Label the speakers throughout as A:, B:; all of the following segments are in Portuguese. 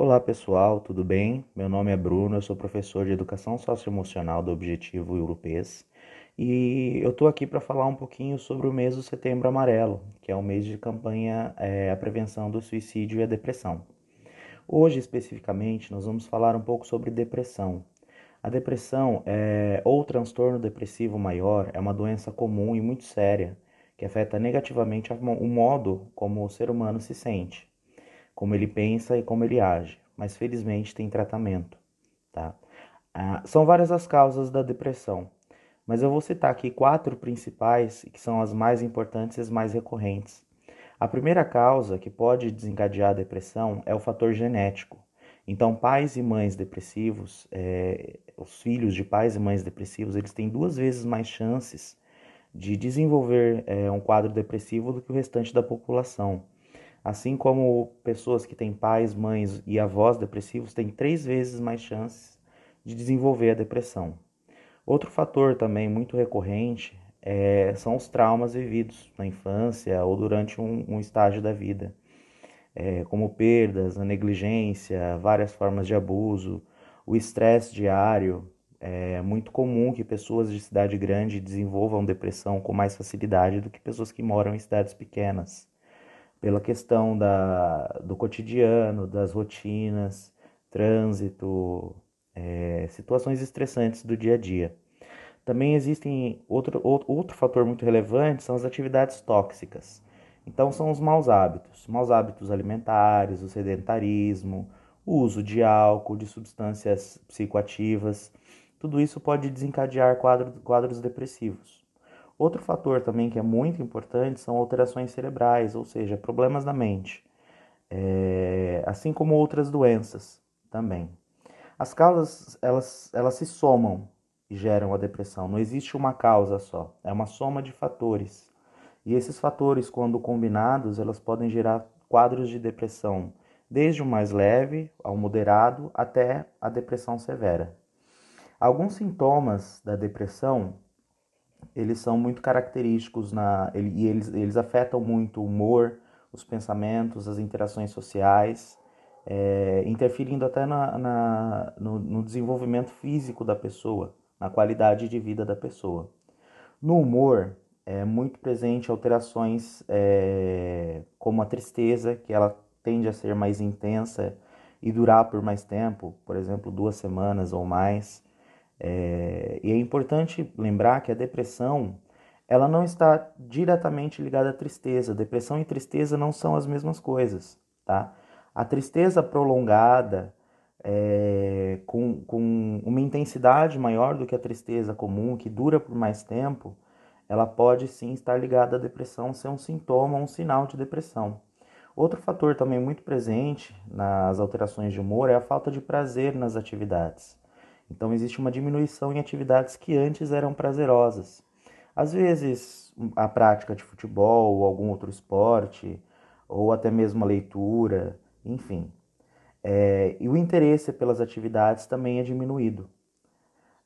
A: Olá pessoal, tudo bem? Meu nome é Bruno, eu sou professor de Educação Socioemocional do Objetivo Europeias e eu estou aqui para falar um pouquinho sobre o mês do Setembro Amarelo, que é o mês de campanha é, a prevenção do suicídio e a depressão. Hoje, especificamente, nós vamos falar um pouco sobre depressão. A depressão é, ou transtorno depressivo maior é uma doença comum e muito séria que afeta negativamente o modo como o ser humano se sente como ele pensa e como ele age, mas felizmente tem tratamento, tá? Ah, são várias as causas da depressão, mas eu vou citar aqui quatro principais que são as mais importantes e as mais recorrentes. A primeira causa que pode desencadear a depressão é o fator genético. Então, pais e mães depressivos, é, os filhos de pais e mães depressivos, eles têm duas vezes mais chances de desenvolver é, um quadro depressivo do que o restante da população. Assim como pessoas que têm pais, mães e avós depressivos têm três vezes mais chances de desenvolver a depressão. Outro fator também muito recorrente é, são os traumas vividos na infância ou durante um, um estágio da vida, é, como perdas, a negligência, várias formas de abuso, o estresse diário. É muito comum que pessoas de cidade grande desenvolvam depressão com mais facilidade do que pessoas que moram em cidades pequenas pela questão da, do cotidiano, das rotinas, trânsito, é, situações estressantes do dia a dia. Também existem outro, outro, fator muito relevante são as atividades tóxicas. Então são os maus hábitos, maus hábitos alimentares, o sedentarismo, o uso de álcool, de substâncias psicoativas. Tudo isso pode desencadear quadro, quadros depressivos. Outro fator também que é muito importante são alterações cerebrais, ou seja, problemas na mente, é, assim como outras doenças também. As causas elas, elas se somam e geram a depressão. Não existe uma causa só, é uma soma de fatores. E esses fatores, quando combinados, elas podem gerar quadros de depressão, desde o mais leve ao moderado até a depressão severa. Alguns sintomas da depressão eles são muito característicos na, e eles, eles afetam muito o humor, os pensamentos, as interações sociais, é, interferindo até na, na no, no, desenvolvimento físico da pessoa, na qualidade de vida da pessoa. No humor, é muito presente alterações é, como a tristeza, que ela tende a ser mais intensa e durar por mais tempo, por exemplo, duas semanas ou mais. É, e é importante lembrar que a depressão ela não está diretamente ligada à tristeza. Depressão e tristeza não são as mesmas coisas, tá? A tristeza prolongada, é, com, com uma intensidade maior do que a tristeza comum, que dura por mais tempo, ela pode sim estar ligada à depressão, ser um sintoma, um sinal de depressão. Outro fator também muito presente nas alterações de humor é a falta de prazer nas atividades. Então existe uma diminuição em atividades que antes eram prazerosas. Às vezes a prática de futebol ou algum outro esporte, ou até mesmo a leitura, enfim. É, e o interesse pelas atividades também é diminuído.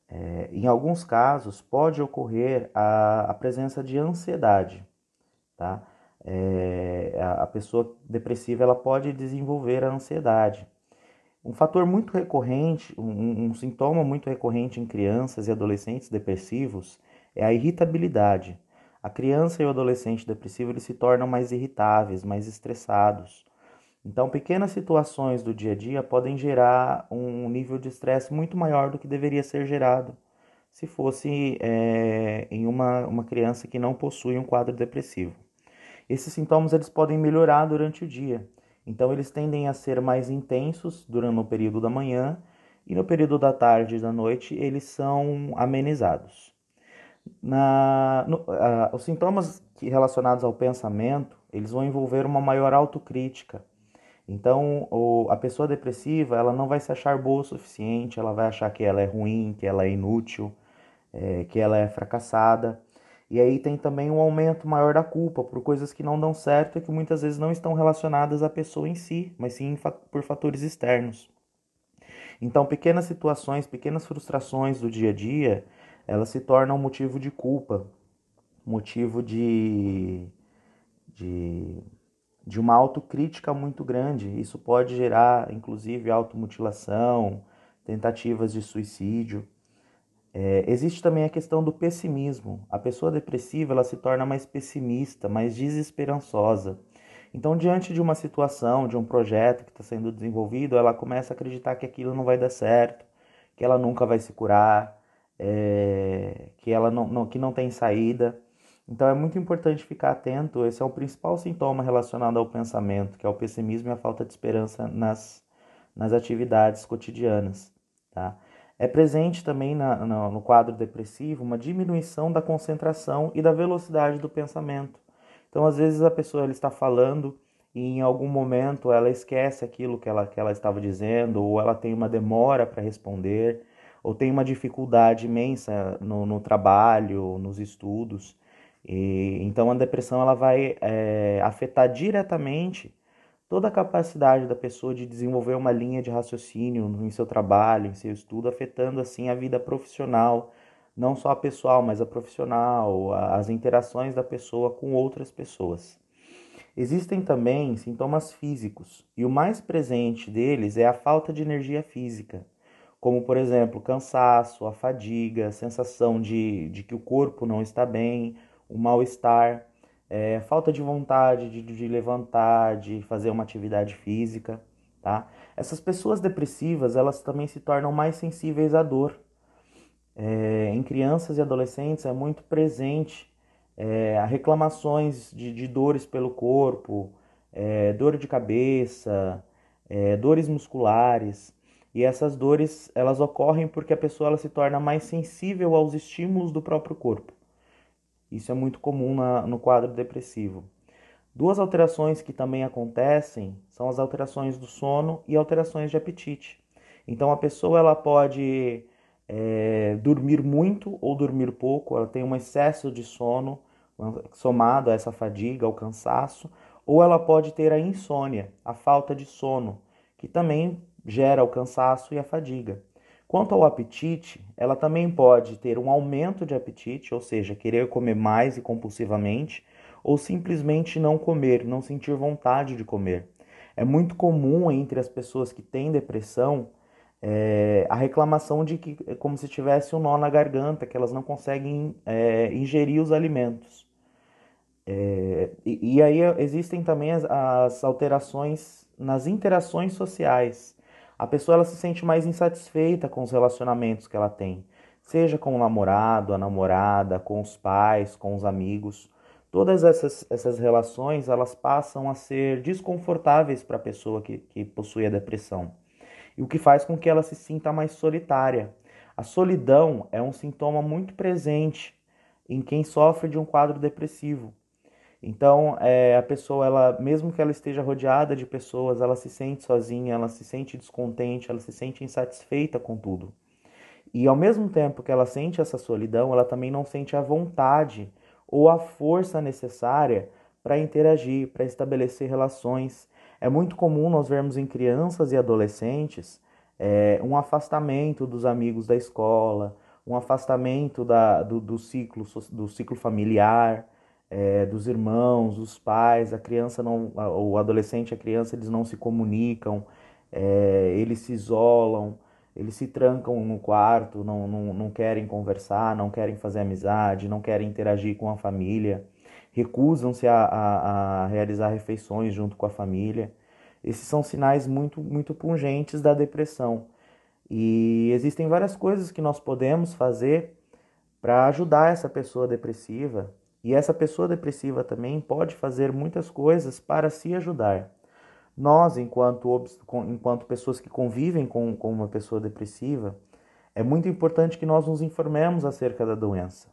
A: É, em alguns casos, pode ocorrer a, a presença de ansiedade. Tá? É, a, a pessoa depressiva ela pode desenvolver a ansiedade. Um fator muito recorrente, um, um, sintoma muito recorrente em crianças e adolescentes depressivos é a irritabilidade. A criança e o adolescente depressivo eles se tornam mais irritáveis, mais estressados. Então, pequenas situações do dia a dia podem gerar um nível de estresse muito maior do que deveria ser gerado se fosse é, em uma, uma criança que não possui um quadro depressivo. Esses sintomas eles podem melhorar durante o dia. Então eles tendem a ser mais intensos durante o período da manhã e no período da tarde e da noite eles são amenizados. Na, no, os sintomas relacionados ao pensamento eles vão envolver uma maior autocrítica. Então o, a pessoa depressiva ela não vai se achar boa o suficiente, ela vai achar que ela é ruim, que ela é inútil, é, que ela é fracassada. E aí tem também um aumento maior da culpa por coisas que não dão certo e que muitas vezes não estão relacionadas à pessoa em si, mas sim por fatores externos. Então, pequenas situações, pequenas frustrações do dia a dia, elas se tornam motivo de culpa, motivo de, de de uma autocrítica muito grande. Isso pode gerar, inclusive, automutilação, tentativas de suicídio. É, existe também a questão do pessimismo. A pessoa depressiva ela se torna mais pessimista, mais desesperançosa. Então, diante de uma situação, de um projeto que está sendo desenvolvido, ela começa a acreditar que aquilo não vai dar certo, que ela nunca vai se curar, é, que ela não, não, que não tem saída. Então é muito importante ficar atento. Esse é o principal sintoma relacionado ao pensamento, que é o pessimismo e a falta de esperança nas, nas atividades cotidianas. Tá? É presente também na, no, no quadro depressivo uma diminuição da concentração e da velocidade do pensamento. Então, às vezes, a pessoa está falando e em algum momento ela esquece aquilo que ela, que ela estava dizendo, ou ela tem uma demora para responder, ou tem uma dificuldade imensa no, no trabalho, nos estudos. E, então a depressão ela vai é, afetar diretamente toda a capacidade da pessoa de desenvolver uma linha de raciocínio em seu trabalho, em seu estudo, afetando assim a vida profissional, não só a pessoal, mas a profissional, as interações da pessoa com outras pessoas. Existem também sintomas físicos, e o mais presente deles é a falta de energia física, como por exemplo cansaço, a fadiga, a sensação de, de que o corpo não está bem, o mal-estar, é, falta de vontade de, de levantar, de fazer uma atividade física, tá? Essas pessoas depressivas, elas também se tornam mais sensíveis à dor. É, em crianças e adolescentes é muito presente é, reclamações de, de, dores pelo corpo, é, dor de cabeça, é, dores musculares. E essas dores elas ocorrem porque a pessoa ela se torna mais sensível aos estímulos do próprio corpo. Isso é muito comum na, no quadro depressivo. Duas alterações que também acontecem são as alterações do sono e alterações de apetite. Então a pessoa ela pode é, dormir muito ou dormir pouco, ela tem um excesso de sono somado a essa fadiga, ao cansaço, ou ela pode ter a insônia, a falta de sono, que também gera o cansaço e a fadiga. Quanto ao apetite, ela também pode ter um aumento de apetite, ou seja, querer comer mais e compulsivamente, ou simplesmente não comer, não sentir vontade de comer. É muito comum entre as pessoas que têm depressão é, a reclamação de que é como se tivesse um nó na garganta, que elas não conseguem é, ingerir os alimentos. É, e, e, aí existem também as, as alterações nas interações sociais a pessoa ela se sente mais insatisfeita com os relacionamentos que ela tem, seja com o namorado, a namorada, com os pais, com os amigos. Todas essas, essas relações elas passam a ser desconfortáveis para a pessoa que, que possui a depressão, e o que faz com que ela se sinta mais solitária. A solidão é um sintoma muito presente em quem sofre de um quadro depressivo. Então, é, a pessoa, ela, mesmo que ela esteja rodeada de pessoas, ela se sente sozinha, ela se sente descontente, ela se sente insatisfeita com tudo. E ao mesmo tempo que ela sente essa solidão, ela também não sente a vontade ou a força necessária para interagir, para estabelecer relações. É muito comum nós vermos em crianças e adolescentes é, um afastamento dos amigos da escola, um afastamento da, do, do, ciclo, do ciclo familiar é, dos irmãos, dos pais, a criança não, o adolescente, a criança, eles não se comunicam, é, eles se isolam, eles se trancam no quarto, não, não, não querem conversar, não querem fazer amizade, não querem interagir com a família, recusam-se a, a, a realizar refeições junto com a família. Esses são sinais muito, muito pungentes da depressão. E existem várias coisas que nós podemos fazer para ajudar essa pessoa depressiva, e essa pessoa depressiva também pode fazer muitas coisas para se ajudar. Nós, enquanto, enquanto pessoas que convivem com, com uma pessoa depressiva, é muito importante que nós nos informemos acerca da doença.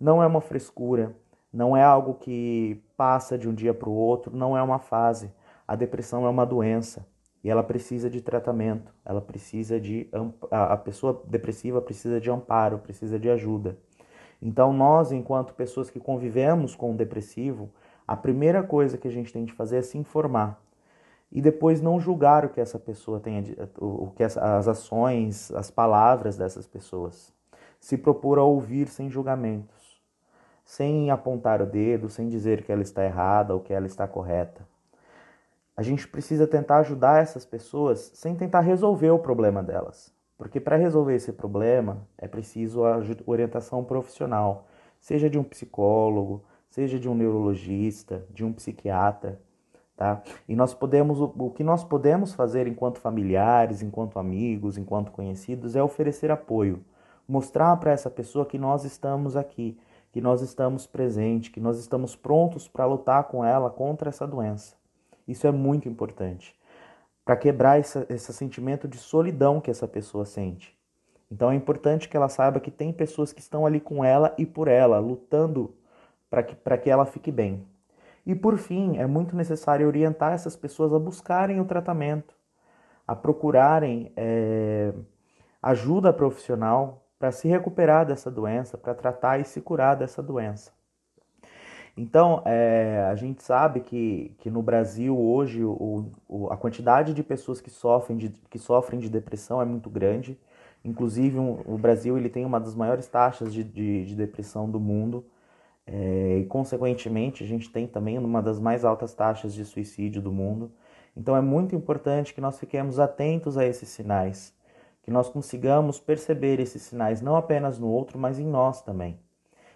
A: Não é uma frescura, não é algo que passa de um dia para o outro, não é uma fase. A depressão é uma doença e ela precisa de tratamento, ela precisa de a pessoa depressiva precisa de amparo, precisa de ajuda. Então, nós, enquanto pessoas que convivemos com o depressivo, a primeira coisa que a gente tem de fazer é se informar e depois não julgar o que essa pessoa tem, o que as, ações, as palavras dessas pessoas. Se propor a ouvir sem julgamentos, sem apontar o dedo, sem dizer que ela está errada ou que ela está correta. a gente precisa tentar ajudar essas pessoas sem tentar resolver o problema delas. Porque para resolver esse problema é preciso a orientação profissional, seja de um psicólogo, seja de um neurologista, de um psiquiatra, tá? E nós podemos o que nós podemos fazer enquanto familiares, enquanto amigos, enquanto conhecidos é oferecer apoio, mostrar para essa pessoa que nós estamos aqui, que nós estamos presentes, que nós estamos prontos para lutar com ela contra essa doença. Isso é muito importante para quebrar esse, esse sentimento de solidão que essa pessoa sente. Então é importante que ela saiba que tem pessoas que estão ali com ela e por ela, lutando para que, que ela fique bem. E por fim, é muito necessário orientar essas pessoas a buscarem o tratamento, a procurarem é, ajuda profissional para se recuperar dessa doença, para tratar e se curar dessa doença. Então, é, a gente sabe que, que no Brasil hoje o, o, a quantidade de pessoas que sofrem de, que sofrem de depressão é muito grande. Inclusive, um, o Brasil ele tem uma das maiores taxas de, de, de depressão do mundo. É, e, consequentemente, a gente tem também uma das mais altas taxas de suicídio do mundo. Então, é muito importante que nós fiquemos atentos a esses sinais, que nós consigamos perceber esses sinais não apenas no outro, mas em nós também.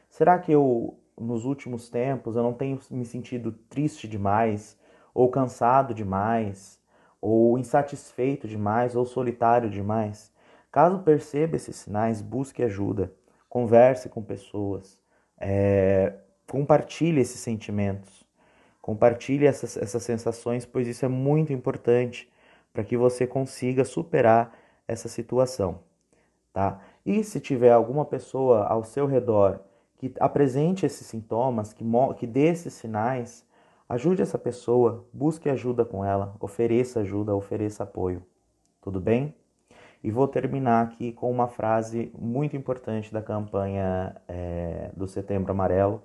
A: Será que eu nos últimos tempos eu não tenho me sentido triste demais, ou cansado demais, ou insatisfeito demais, ou solitário demais. Caso perceba esses sinais, busque ajuda, converse com pessoas, é, compartilhe esses sentimentos, compartilhe essas, essas sensações, pois isso é muito importante para que você consiga superar essa situação, tá? E se tiver alguma pessoa ao seu redor que apresente esses sintomas, que, que dê esses sinais, ajude essa pessoa, busque ajuda com ela, ofereça ajuda, ofereça apoio. Tudo bem? E vou terminar aqui com uma frase muito importante da campanha é, do Setembro Amarelo,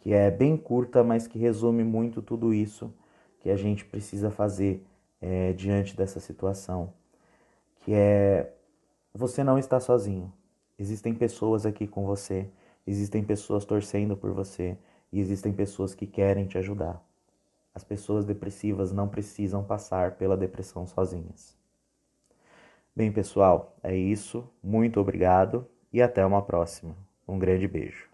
A: que é bem curta, mas que resume muito tudo isso que a gente precisa fazer é, diante dessa situação, que é você não está sozinho. Existem pessoas aqui com você Existem pessoas torcendo por você e existem pessoas que querem te ajudar. As pessoas depressivas não precisam passar pela depressão sozinhas. Bem, pessoal, é isso. Muito obrigado e até uma próxima. Um grande beijo.